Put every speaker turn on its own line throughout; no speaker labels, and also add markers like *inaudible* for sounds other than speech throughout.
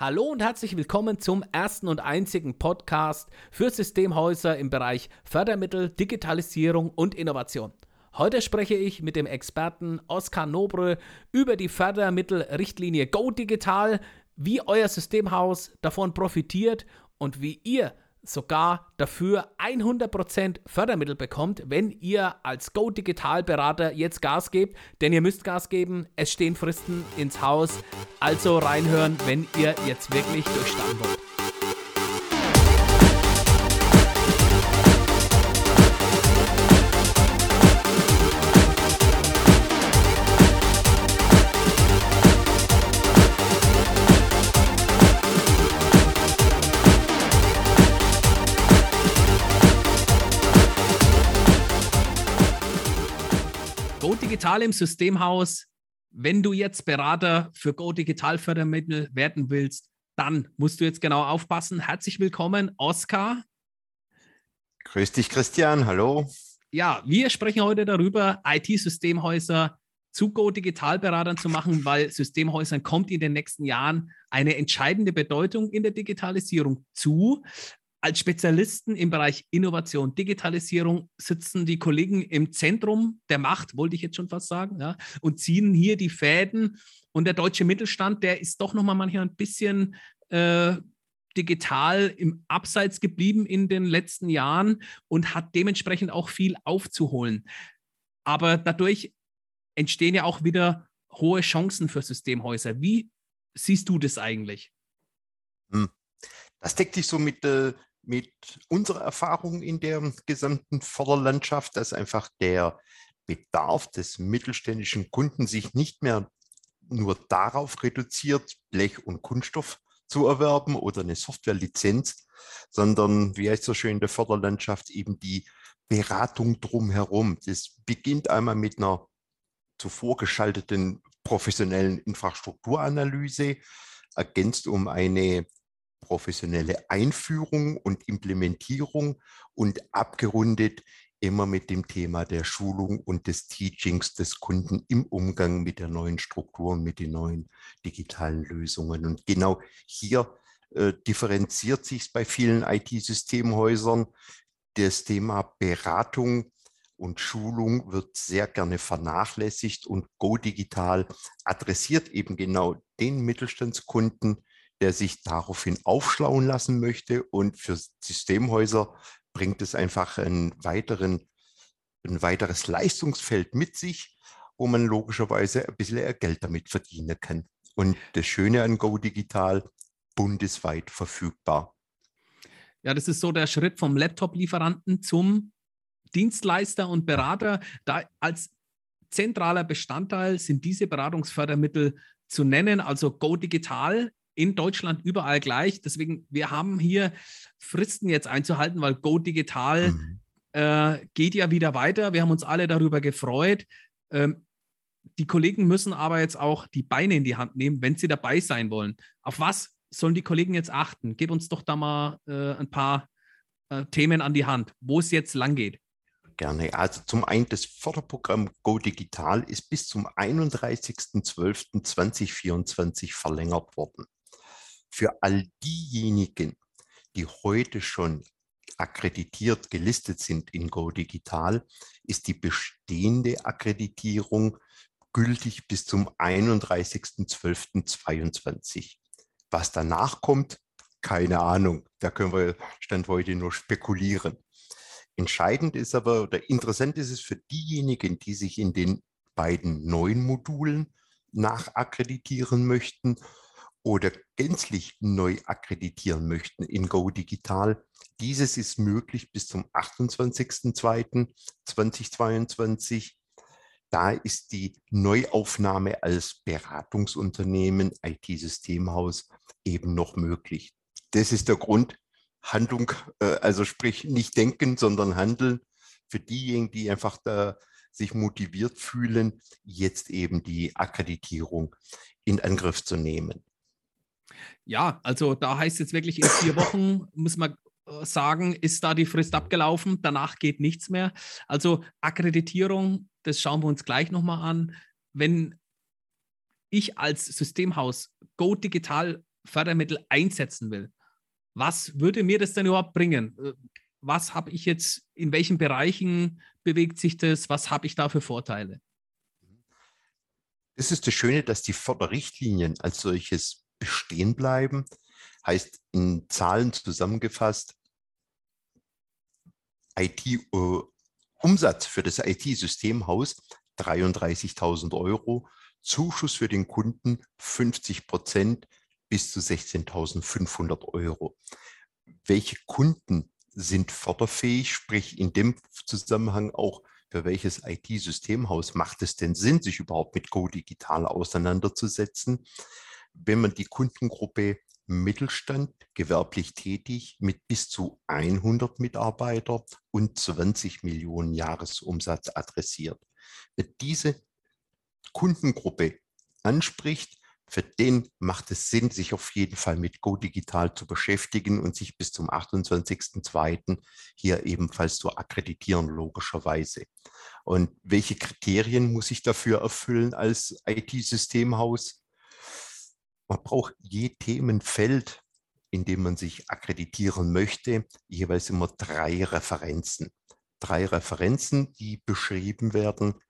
Hallo und herzlich willkommen zum ersten und einzigen Podcast für Systemhäuser im Bereich Fördermittel, Digitalisierung und Innovation. Heute spreche ich mit dem Experten Oskar Nobre über die Fördermittelrichtlinie Go Digital, wie euer Systemhaus davon profitiert und wie ihr sogar dafür 100% Fördermittel bekommt, wenn ihr als Go Digital Berater jetzt Gas gebt, denn ihr müsst Gas geben, es stehen Fristen ins Haus, also reinhören, wenn ihr jetzt wirklich durchstarten wollt. Digital im Systemhaus. Wenn du jetzt Berater für Go Digital Fördermittel werden willst, dann musst du jetzt genau aufpassen. Herzlich willkommen, Oskar.
Grüß dich, Christian. Hallo.
Ja, wir sprechen heute darüber, IT-Systemhäuser zu Go Digitalberatern zu machen, weil Systemhäusern kommt in den nächsten Jahren eine entscheidende Bedeutung in der Digitalisierung zu als Spezialisten im Bereich Innovation, Digitalisierung sitzen die Kollegen im Zentrum der Macht, wollte ich jetzt schon fast sagen, ja, und ziehen hier die Fäden. Und der deutsche Mittelstand, der ist doch nochmal manchmal ein bisschen äh, digital im Abseits geblieben in den letzten Jahren und hat dementsprechend auch viel aufzuholen. Aber dadurch entstehen ja auch wieder hohe Chancen für Systemhäuser. Wie siehst du das eigentlich?
Hm. Das deckt sich so mit, äh, mit unserer Erfahrung in der gesamten Förderlandschaft, dass einfach der Bedarf des mittelständischen Kunden sich nicht mehr nur darauf reduziert, Blech und Kunststoff zu erwerben oder eine Softwarelizenz, sondern, wie heißt so schön in der Förderlandschaft, eben die Beratung drumherum. Das beginnt einmal mit einer zuvor geschalteten professionellen Infrastrukturanalyse, ergänzt um eine professionelle Einführung und Implementierung und abgerundet immer mit dem Thema der Schulung und des Teachings des Kunden im Umgang mit der neuen Struktur und mit den neuen digitalen Lösungen. Und genau hier äh, differenziert sich bei vielen IT-Systemhäusern. Das Thema Beratung und Schulung wird sehr gerne vernachlässigt und Go Digital adressiert eben genau den Mittelstandskunden, der sich daraufhin aufschlauen lassen möchte. Und für Systemhäuser bringt es einfach einen weiteren, ein weiteres Leistungsfeld mit sich, wo man logischerweise ein bisschen Geld damit verdienen kann. Und das Schöne an Go Digital, bundesweit verfügbar.
Ja, das ist so der Schritt vom Laptop-Lieferanten zum Dienstleister und Berater. Da als zentraler Bestandteil sind diese Beratungsfördermittel zu nennen. Also Go Digital in Deutschland überall gleich. Deswegen, wir haben hier Fristen jetzt einzuhalten, weil Go Digital mhm. äh, geht ja wieder weiter. Wir haben uns alle darüber gefreut. Ähm, die Kollegen müssen aber jetzt auch die Beine in die Hand nehmen, wenn sie dabei sein wollen. Auf was sollen die Kollegen jetzt achten? Gib uns doch da mal äh, ein paar äh, Themen an die Hand, wo es jetzt lang geht.
Gerne. Also zum einen das Förderprogramm Go Digital ist bis zum 31.12.2024 verlängert worden. Für all diejenigen, die heute schon akkreditiert gelistet sind in Go Digital, ist die bestehende Akkreditierung gültig bis zum 31.12.22. Was danach kommt, keine Ahnung. Da können wir Stand heute nur spekulieren. Entscheidend ist aber oder interessant ist es für diejenigen, die sich in den beiden neuen Modulen nachakkreditieren möchten oder gänzlich neu akkreditieren möchten in Go Digital. Dieses ist möglich bis zum 28.02.2022. Da ist die Neuaufnahme als Beratungsunternehmen, IT-Systemhaus eben noch möglich. Das ist der Grund, Handlung, äh, also sprich nicht denken, sondern handeln für diejenigen, die einfach da sich motiviert fühlen, jetzt eben die Akkreditierung in Angriff zu nehmen.
Ja, also da heißt jetzt wirklich in vier Wochen, muss man äh, sagen, ist da die Frist abgelaufen, danach geht nichts mehr. Also Akkreditierung, das schauen wir uns gleich nochmal an. Wenn ich als Systemhaus Go Digital Fördermittel einsetzen will, was würde mir das denn überhaupt bringen? Äh, was habe ich jetzt, in welchen Bereichen bewegt sich das? Was habe ich da für Vorteile?
Das ist das Schöne, dass die Förderrichtlinien als solches bestehen bleiben. Heißt in Zahlen zusammengefasst, IT-Umsatz äh, für das IT-Systemhaus 33.000 Euro, Zuschuss für den Kunden 50 Prozent bis zu 16.500 Euro. Welche Kunden sind förderfähig, sprich in dem Zusammenhang auch, für welches IT-Systemhaus macht es denn Sinn, sich überhaupt mit Go Digital auseinanderzusetzen? Wenn man die Kundengruppe Mittelstand, gewerblich tätig mit bis zu 100 Mitarbeiter und 20 Millionen Jahresumsatz adressiert. Wer diese Kundengruppe anspricht, für den macht es Sinn, sich auf jeden Fall mit Go Digital zu beschäftigen und sich bis zum 28.02. hier ebenfalls zu akkreditieren, logischerweise. Und welche Kriterien muss ich dafür erfüllen als IT-Systemhaus? Man braucht je Themenfeld, in dem man sich akkreditieren möchte, jeweils immer drei Referenzen. Drei Referenzen, die beschrieben werden,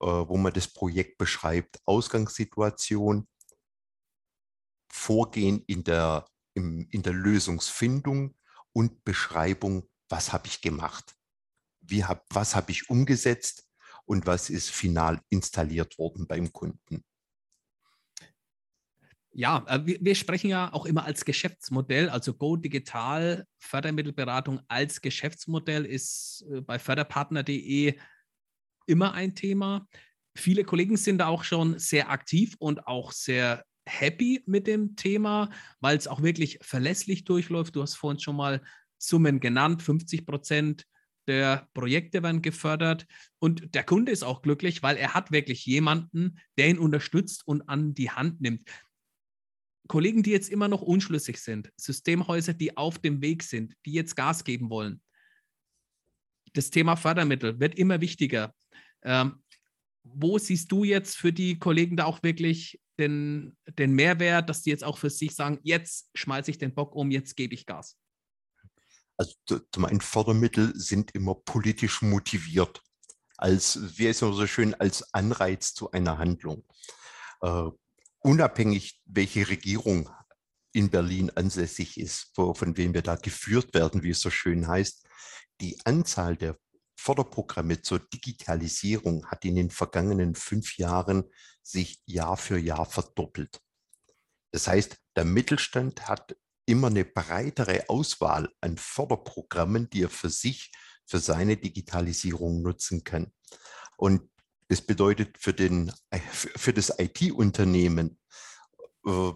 äh, wo man das Projekt beschreibt, Ausgangssituation, Vorgehen in der, in der Lösungsfindung und Beschreibung, was habe ich gemacht, wie hab, was habe ich umgesetzt und was ist final installiert worden beim Kunden.
Ja, äh, wir, wir, sprechen ja auch immer als Geschäftsmodell, also Go Digital Fördermittelberatung als Geschäftsmodell ist äh, bei förderpartner.de immer ein Thema. Viele Kollegen sind da auch schon sehr aktiv und auch sehr happy mit dem Thema, weil es auch wirklich verlässlich durchläuft. Du hast vorhin schon mal Summen genannt, 50 Prozent der Projekte werden gefördert und der Kunde ist auch glücklich, weil er hat wirklich jemanden, der ihn unterstützt und an die Hand nimmt. Kollegen, die jetzt immer noch unschlüssig sind, Systemhäuser, die auf dem Weg sind, die jetzt Gas geben wollen. Das Thema Fördermittel wird immer wichtiger. Ähm, wo siehst du jetzt für die Kollegen da auch wirklich den, den Mehrwert, dass die jetzt auch für sich sagen, jetzt schmeiße ich den Bock um, jetzt gebe ich Gas?
Also zum einen Fördermittel sind immer politisch motiviert, als, wie es immer so schön, als Anreiz zu einer Handlung. Uh, unabhängig, welche Regierung in Berlin ansässig ist, wo, von wem wir da geführt werden, wie es so schön heißt, die Anzahl der Förderprogramme zur Digitalisierung hat in den vergangenen fünf Jahren sich Jahr für Jahr verdoppelt. Das heißt, der Mittelstand hat immer eine breitere Auswahl an Förderprogrammen, die er für sich, für seine Digitalisierung nutzen kann. Und das bedeutet für, den, für das IT-Unternehmen, äh,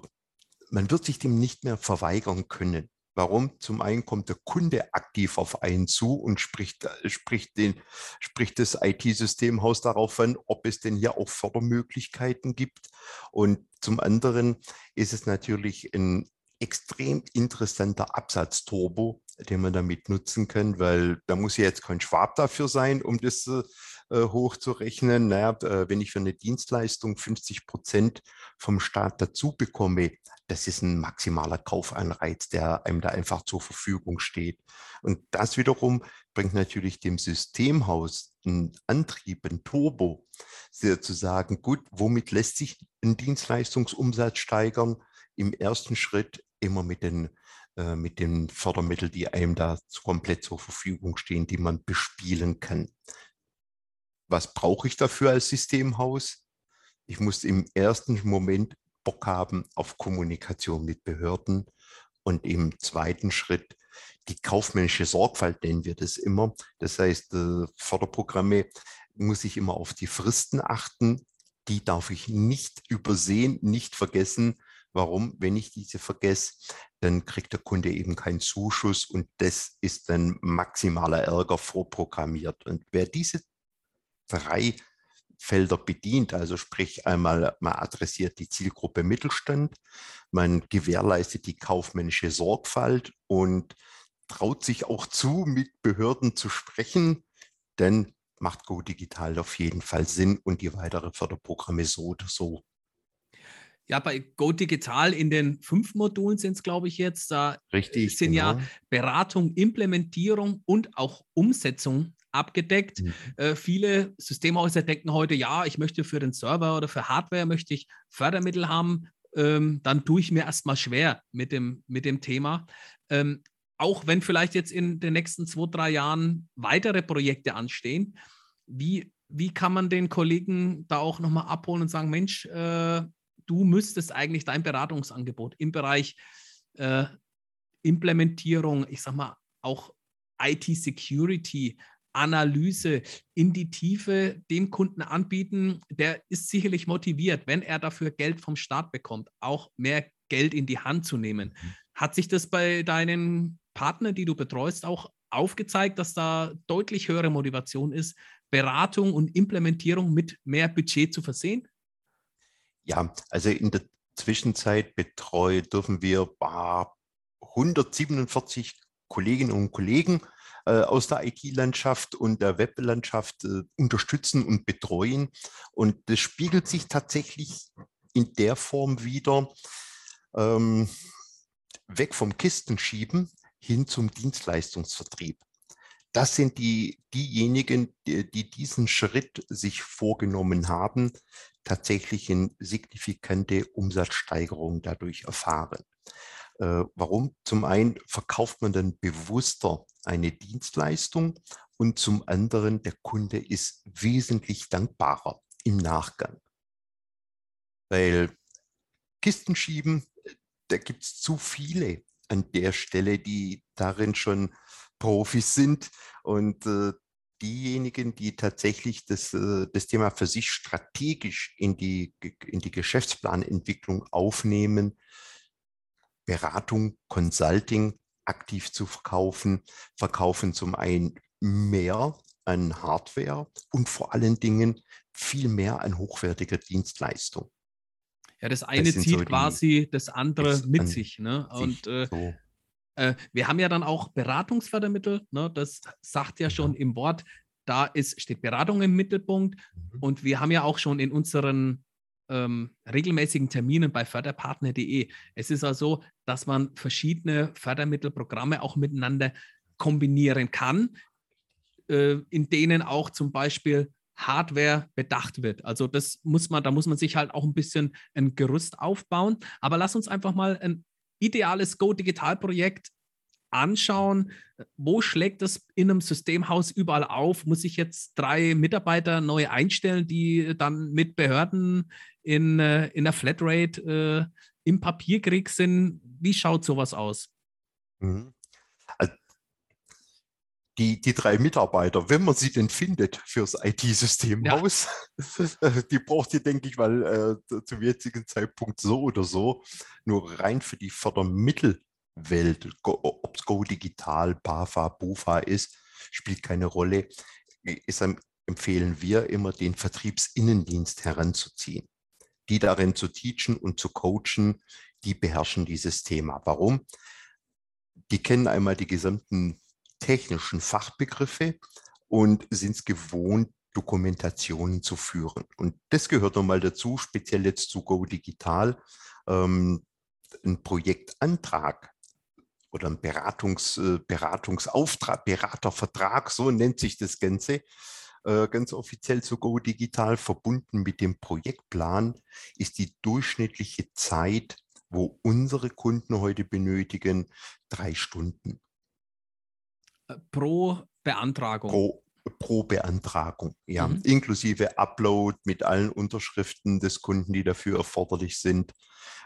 man wird sich dem nicht mehr verweigern können. Warum? Zum einen kommt der Kunde aktiv auf einen zu und spricht, spricht, den, spricht das IT-Systemhaus darauf an, ob es denn hier auch Fördermöglichkeiten gibt. Und zum anderen ist es natürlich ein extrem interessanter Absatzturbo, den man damit nutzen kann, weil da muss ja jetzt kein Schwab dafür sein, um das äh, hochzurechnen. Naja, äh, wenn ich für eine Dienstleistung 50 Prozent vom Staat dazu bekomme, das ist ein maximaler Kaufanreiz, der einem da einfach zur Verfügung steht. Und das wiederum bringt natürlich dem Systemhaus einen Antrieb, einen Turbo, zu sagen, gut, womit lässt sich ein Dienstleistungsumsatz steigern? Im ersten Schritt immer mit den äh, mit den Fördermitteln, die einem da komplett zur Verfügung stehen, die man bespielen kann was brauche ich dafür als Systemhaus? Ich muss im ersten Moment Bock haben auf Kommunikation mit Behörden und im zweiten Schritt die kaufmännische Sorgfalt nennen wir das immer. Das heißt, äh, Förderprogramme muss ich immer auf die Fristen achten. Die darf ich nicht übersehen, nicht vergessen. Warum? Wenn ich diese vergesse, dann kriegt der Kunde eben keinen Zuschuss und das ist dann maximaler Ärger vorprogrammiert. Und wer diese drei Felder bedient. Also sprich einmal, man adressiert die Zielgruppe Mittelstand, man gewährleistet die kaufmännische Sorgfalt und traut sich auch zu, mit Behörden zu sprechen, denn macht Go Digital auf jeden Fall Sinn und die weiteren Förderprogramme so oder so.
Ja, bei Go Digital in den fünf Modulen sind es, glaube ich, jetzt. Da
Richtig,
sind genau. ja Beratung, Implementierung und auch Umsetzung abgedeckt. Mhm. Äh, viele Systemhäuser denken heute, ja, ich möchte für den Server oder für Hardware möchte ich Fördermittel haben. Ähm, dann tue ich mir erstmal schwer mit dem, mit dem Thema. Ähm, auch wenn vielleicht jetzt in den nächsten zwei, drei Jahren weitere Projekte anstehen, wie, wie kann man den Kollegen da auch nochmal abholen und sagen, Mensch, äh, du müsstest eigentlich dein Beratungsangebot im Bereich äh, Implementierung, ich sag mal auch IT-Security, Analyse in die Tiefe dem Kunden anbieten, der ist sicherlich motiviert, wenn er dafür Geld vom Staat bekommt, auch mehr Geld in die Hand zu nehmen. Mhm. Hat sich das bei deinen Partnern, die du betreust, auch aufgezeigt, dass da deutlich höhere Motivation ist, Beratung und Implementierung mit mehr Budget zu versehen?
Ja, also in der Zwischenzeit betreut dürfen wir 147 Kolleginnen und Kollegen äh, aus der IT-Landschaft und der Weblandschaft äh, unterstützen und betreuen. Und das spiegelt sich tatsächlich in der Form wieder, ähm, weg vom Kistenschieben hin zum Dienstleistungsvertrieb. Das sind die, diejenigen, die, die diesen Schritt sich vorgenommen haben, tatsächlich eine signifikante Umsatzsteigerung dadurch erfahren. Äh, warum? Zum einen verkauft man dann bewusster eine Dienstleistung und zum anderen der Kunde ist wesentlich dankbarer im Nachgang. Weil Kisten schieben, da gibt es zu viele an der Stelle, die darin schon Profis sind und äh, diejenigen, die tatsächlich das, äh, das Thema für sich strategisch in die, in die Geschäftsplanentwicklung aufnehmen, Beratung, Consulting aktiv zu verkaufen, verkaufen zum einen mehr an Hardware und vor allen Dingen viel mehr an hochwertiger Dienstleistung.
Ja, das eine das zieht so quasi das andere mit sich. Ne? Und äh, so. Äh, wir haben ja dann auch Beratungsfördermittel. Ne? Das sagt ja schon im Wort. Da ist, steht Beratung im Mittelpunkt. Mhm. Und wir haben ja auch schon in unseren ähm, regelmäßigen Terminen bei förderpartner.de. Es ist also, dass man verschiedene Fördermittelprogramme auch miteinander kombinieren kann, äh, in denen auch zum Beispiel Hardware bedacht wird. Also das muss man, da muss man sich halt auch ein bisschen ein Gerüst aufbauen. Aber lass uns einfach mal ein ideales Go-Digital-Projekt anschauen. Wo schlägt das in einem Systemhaus überall auf? Muss ich jetzt drei Mitarbeiter neu einstellen, die dann mit Behörden in, äh, in der Flatrate äh, im Papierkrieg sind? Wie schaut sowas aus?
Mhm die, die drei Mitarbeiter, wenn man sie denn findet fürs IT-Systemhaus, ja. *laughs* die braucht ihr, denke ich mal, äh, zum jetzigen Zeitpunkt so oder so. Nur rein für die Fördermittelwelt, ob es Go Digital, BAFA, BUFA ist, spielt keine Rolle. Ist, empfehlen wir immer, den Vertriebsinnendienst heranzuziehen. Die darin zu teachen und zu coachen, die beherrschen dieses Thema. Warum? Die kennen einmal die gesamten technischen Fachbegriffe und sind es gewohnt, Dokumentationen zu führen. Und das gehört nochmal dazu, speziell jetzt zu Go Digital. Ähm, ein Projektantrag oder ein Beratungs, äh, Beratungsauftrag, Beratervertrag, so nennt sich das Ganze, äh, ganz offiziell zu Go Digital verbunden mit dem Projektplan, ist die durchschnittliche Zeit, wo unsere Kunden heute benötigen, drei Stunden
pro Beantragung.
Pro, pro Beantragung, ja. Mhm. Inklusive Upload mit allen Unterschriften des Kunden, die dafür erforderlich sind,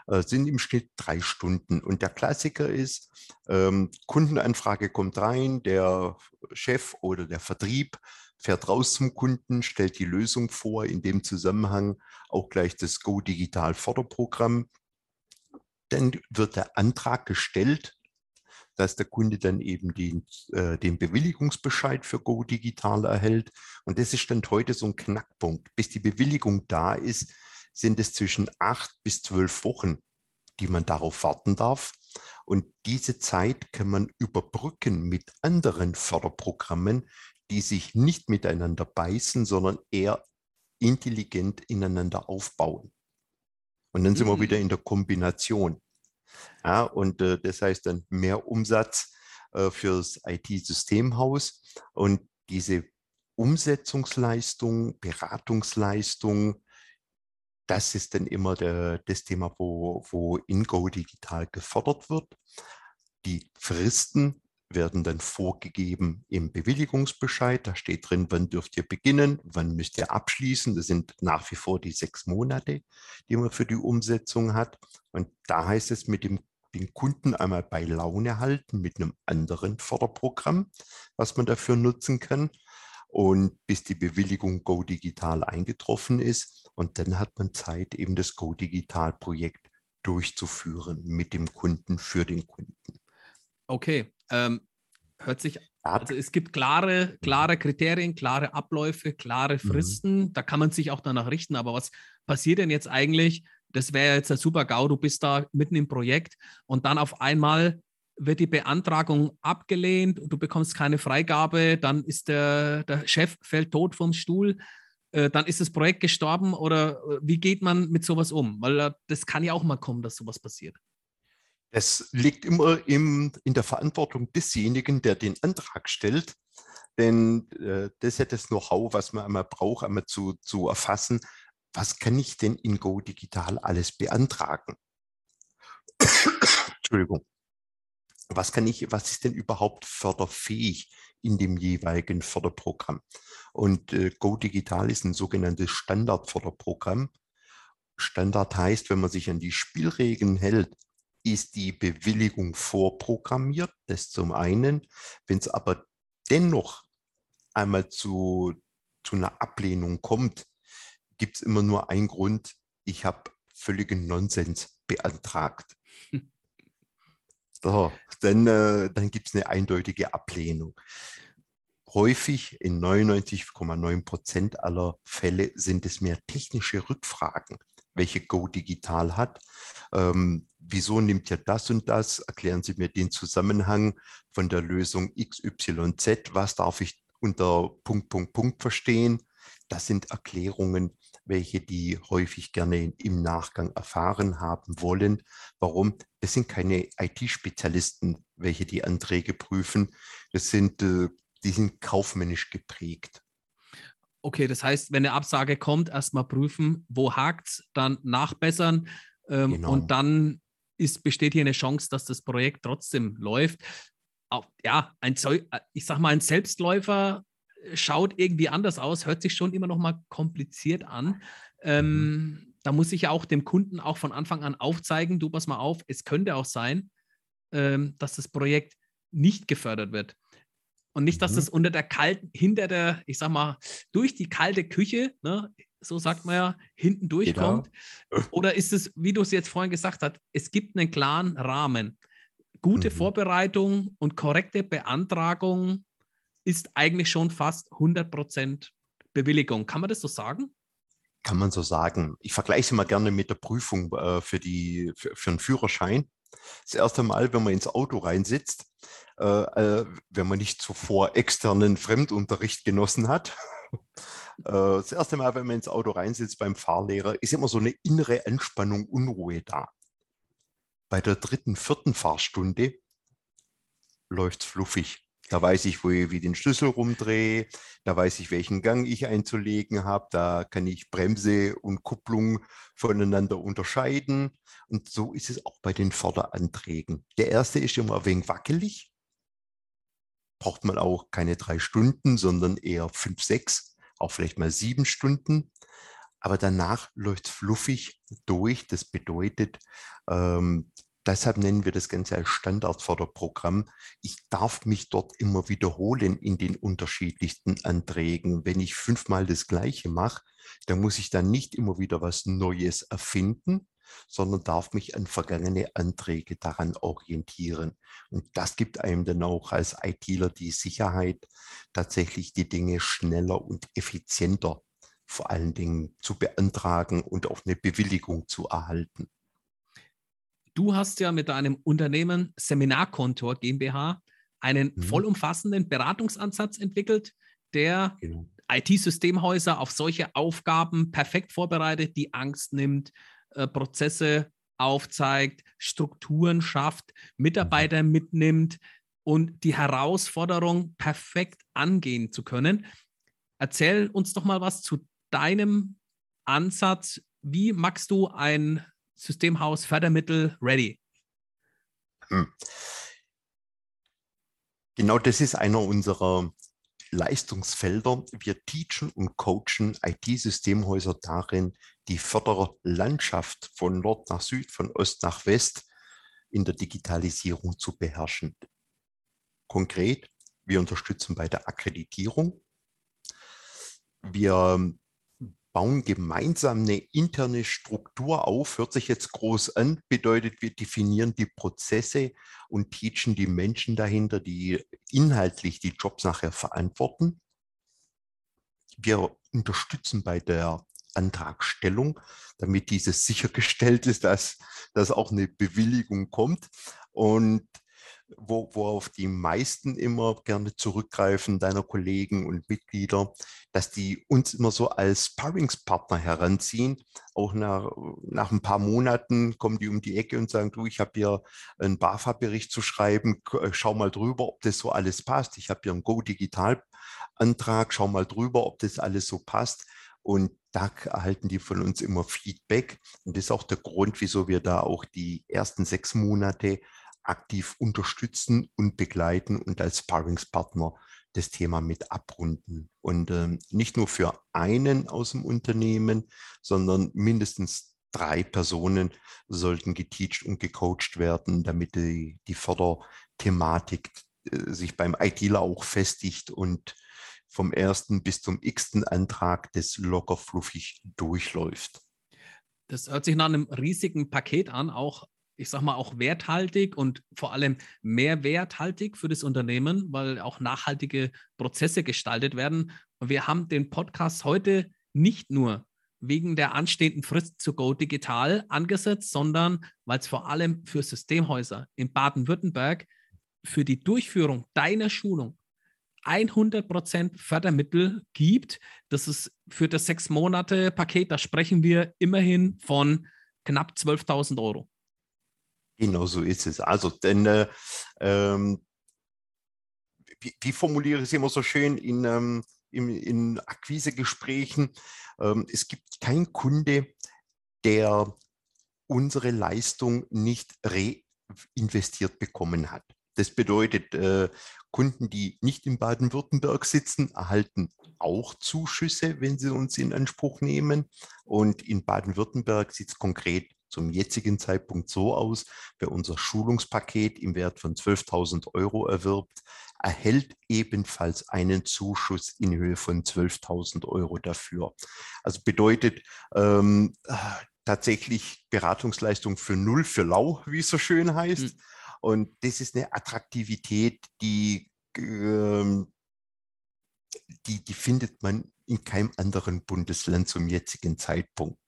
äh, sind im Schnitt drei Stunden. Und der Klassiker ist, ähm, Kundenanfrage kommt rein, der Chef oder der Vertrieb fährt raus zum Kunden, stellt die Lösung vor, in dem Zusammenhang auch gleich das Go Digital Förderprogramm. Dann wird der Antrag gestellt dass der Kunde dann eben den, äh, den Bewilligungsbescheid für Go Digital erhält. Und das ist dann heute so ein Knackpunkt. Bis die Bewilligung da ist, sind es zwischen acht bis zwölf Wochen, die man darauf warten darf. Und diese Zeit kann man überbrücken mit anderen Förderprogrammen, die sich nicht miteinander beißen, sondern eher intelligent ineinander aufbauen. Und dann sind wir wieder in der Kombination. Ja, und äh, das heißt dann mehr Umsatz äh, fürs IT-Systemhaus. Und diese Umsetzungsleistung, Beratungsleistung, das ist dann immer der, das Thema, wo, wo InGo digital gefordert wird. Die Fristen werden dann vorgegeben im Bewilligungsbescheid. Da steht drin, wann dürft ihr beginnen, wann müsst ihr abschließen. Das sind nach wie vor die sechs Monate, die man für die Umsetzung hat. Und da heißt es mit dem den Kunden einmal bei Laune halten mit einem anderen Förderprogramm, was man dafür nutzen kann. Und bis die Bewilligung Go Digital eingetroffen ist. Und dann hat man Zeit, eben das Go Digital Projekt durchzuführen mit dem Kunden für den Kunden.
Okay, ähm, hört sich also es gibt klare, klare Kriterien, klare Abläufe, klare mhm. Fristen. Mhm. Da kann man sich auch danach richten. Aber was passiert denn jetzt eigentlich? Das wäre jetzt ein super GAU, du bist da mitten im Projekt und dann auf einmal wird die Beantragung abgelehnt, du bekommst keine Freigabe, dann ist der, der Chef fällt tot vom Stuhl, äh, dann ist das Projekt gestorben oder äh, wie geht man mit sowas um? Weil äh, das kann ja auch mal kommen, dass sowas passiert.
Es liegt immer im, in der Verantwortung desjenigen, der den Antrag stellt. Denn äh, das ist das Know-how, was man einmal braucht, einmal zu, zu erfassen, was kann ich denn in Go Digital alles beantragen? *coughs* Entschuldigung. Was kann ich, was ist denn überhaupt förderfähig in dem jeweiligen Förderprogramm? Und äh, Go Digital ist ein sogenanntes Standardförderprogramm. Standard heißt, wenn man sich an die Spielregeln hält, ist die Bewilligung vorprogrammiert, das zum einen. Wenn es aber dennoch einmal zu, zu einer Ablehnung kommt, gibt es immer nur einen Grund, ich habe völligen Nonsens beantragt. *laughs* so, dann äh, dann gibt es eine eindeutige Ablehnung. Häufig in 99,9 Prozent aller Fälle sind es mehr technische Rückfragen, welche Go Digital hat. Ähm, wieso nimmt ihr das und das? Erklären Sie mir den Zusammenhang von der Lösung XYZ. Was darf ich unter Punkt, Punkt, Punkt verstehen? Das sind Erklärungen, welche die häufig gerne im Nachgang erfahren haben wollen. Warum? Das sind keine IT-Spezialisten, welche die Anträge prüfen. Das sind, äh, die sind kaufmännisch geprägt.
Okay, das heißt, wenn eine Absage kommt, erstmal prüfen, wo hakt es, dann nachbessern ähm, genau. und dann ist, besteht hier eine Chance, dass das Projekt trotzdem läuft. Auch, ja, ein, ich sag mal, ein Selbstläufer schaut irgendwie anders aus, hört sich schon immer noch mal kompliziert an. Ähm, mhm. Da muss ich ja auch dem Kunden auch von Anfang an aufzeigen, du pass mal auf, es könnte auch sein, ähm, dass das Projekt nicht gefördert wird. Und nicht, dass mhm. das unter der kalten, hinter der, ich sag mal, durch die kalte Küche, ne, so sagt man ja, hinten durchkommt. Genau. *laughs* Oder ist es, wie du es jetzt vorhin gesagt hast, es gibt einen klaren Rahmen. Gute mhm. Vorbereitung und korrekte Beantragung ist eigentlich schon fast 100% Bewilligung. Kann man das so sagen?
Kann man so sagen. Ich vergleiche es immer gerne mit der Prüfung äh, für, die, für, für einen Führerschein. Das erste Mal, wenn man ins Auto reinsitzt, äh, äh, wenn man nicht zuvor externen Fremdunterricht genossen hat. *laughs* äh, das erste Mal, wenn man ins Auto reinsitzt beim Fahrlehrer, ist immer so eine innere Anspannung, Unruhe da. Bei der dritten, vierten Fahrstunde läuft es fluffig. Da weiß ich, wo ich wie den Schlüssel rumdrehe. Da weiß ich, welchen Gang ich einzulegen habe. Da kann ich Bremse und Kupplung voneinander unterscheiden. Und so ist es auch bei den Förderanträgen. Der erste ist immer ein wenig wackelig. Braucht man auch keine drei Stunden, sondern eher fünf, sechs, auch vielleicht mal sieben Stunden. Aber danach läuft es fluffig durch. Das bedeutet, ähm, Deshalb nennen wir das Ganze als Standardförderprogramm. Ich darf mich dort immer wiederholen in den unterschiedlichsten Anträgen. Wenn ich fünfmal das Gleiche mache, dann muss ich dann nicht immer wieder was Neues erfinden, sondern darf mich an vergangene Anträge daran orientieren. Und das gibt einem dann auch als ITler die Sicherheit, tatsächlich die Dinge schneller und effizienter vor allen Dingen zu beantragen und auch eine Bewilligung zu erhalten.
Du hast ja mit deinem Unternehmen Seminarkontor GmbH einen mhm. vollumfassenden Beratungsansatz entwickelt, der genau. IT-Systemhäuser auf solche Aufgaben perfekt vorbereitet, die Angst nimmt, äh, Prozesse aufzeigt, Strukturen schafft, Mitarbeiter mitnimmt und die Herausforderung perfekt angehen zu können. Erzähl uns doch mal was zu deinem Ansatz. Wie machst du ein Systemhaus Fördermittel ready? Hm.
Genau das ist einer unserer Leistungsfelder. Wir teachen und coachen IT-Systemhäuser darin, die Förderlandschaft von Nord nach Süd, von Ost nach West in der Digitalisierung zu beherrschen. Konkret, wir unterstützen bei der Akkreditierung. Wir bauen gemeinsam eine interne Struktur auf, hört sich jetzt groß an, bedeutet, wir definieren die Prozesse und teachen die Menschen dahinter, die inhaltlich die Jobs nachher verantworten. Wir unterstützen bei der Antragstellung, damit dieses sichergestellt ist, dass, dass auch eine Bewilligung kommt. Und wo, worauf die meisten immer gerne zurückgreifen, deiner Kollegen und Mitglieder, dass die uns immer so als Sparringspartner heranziehen. Auch nach, nach ein paar Monaten kommen die um die Ecke und sagen, du, ich habe hier einen BAFA-Bericht zu schreiben, äh, schau mal drüber, ob das so alles passt. Ich habe hier einen Go-Digital-Antrag, schau mal drüber, ob das alles so passt. Und da erhalten die von uns immer Feedback. Und das ist auch der Grund, wieso wir da auch die ersten sechs Monate aktiv unterstützen und begleiten und als Sparringspartner das Thema mit abrunden. Und ähm, nicht nur für einen aus dem Unternehmen, sondern mindestens drei Personen sollten geteacht und gecoacht werden, damit die, die Förderthematik äh, sich beim ITler auch festigt und vom ersten bis zum x-ten Antrag das locker fluffig durchläuft.
Das hört sich nach einem riesigen Paket an, auch ich sag mal, auch werthaltig und vor allem mehrwerthaltig für das Unternehmen, weil auch nachhaltige Prozesse gestaltet werden. Und wir haben den Podcast heute nicht nur wegen der anstehenden Frist zu Go Digital angesetzt, sondern weil es vor allem für Systemhäuser in Baden-Württemberg für die Durchführung deiner Schulung 100% Fördermittel gibt. Das ist für das sechs Monate Paket, da sprechen wir immerhin von knapp 12.000 Euro.
Genau so ist es. Also, denn äh, ähm, wie, wie, formuliere ich es immer so schön in, ähm, in, in Akquisegesprächen? Ähm, es gibt keinen Kunde, der unsere Leistung nicht reinvestiert bekommen hat. Das bedeutet, äh, Kunden, die nicht in Baden-Württemberg sitzen, erhalten auch Zuschüsse, wenn sie uns in Anspruch nehmen. Und in Baden-Württemberg es konkret zum jetzigen Zeitpunkt so aus, wer unser Schulungspaket im Wert von 12.000 Euro erwirbt, erhält ebenfalls einen Zuschuss in Höhe von 12.000 Euro dafür. Also bedeutet ähm, tatsächlich Beratungsleistung für Null, für Lau, wie es so schön heißt. Mhm. Und das ist eine Attraktivität, die, ähm, die, die findet man in keinem anderen Bundesland zum jetzigen Zeitpunkt.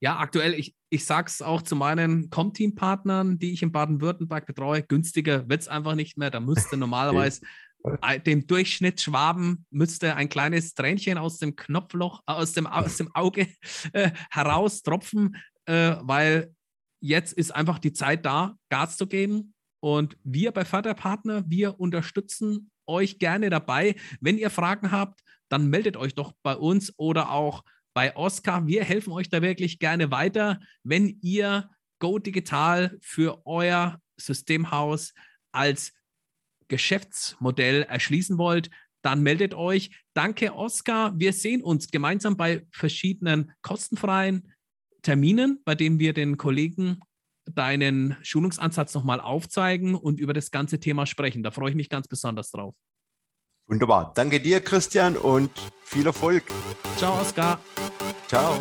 Ja, aktuell, ich, ich sage es auch zu meinen Com-Team-Partnern, die ich in Baden-Württemberg betreue, günstiger wird es einfach nicht mehr. Da müsste *laughs* normalerweise dem Durchschnitt Schwaben müsste ein kleines Tränchen aus dem Knopfloch, äh, aus dem, aus dem Auge äh, heraustropfen, äh, weil jetzt ist einfach die Zeit da, Gas zu geben. Und wir bei Förderpartner, wir unterstützen euch gerne dabei. Wenn ihr Fragen habt, dann meldet euch doch bei uns oder auch bei Oscar. Wir helfen euch da wirklich gerne weiter, wenn ihr Go Digital für euer Systemhaus als Geschäftsmodell erschließen wollt, dann meldet euch. Danke, Oscar. Wir sehen uns gemeinsam bei verschiedenen kostenfreien Terminen, bei denen wir den Kollegen deinen Schulungsansatz nochmal aufzeigen und über das ganze Thema sprechen. Da freue ich mich ganz besonders drauf.
Wunderbar. Danke dir, Christian, und viel Erfolg.
Ciao, Oskar.
Ciao.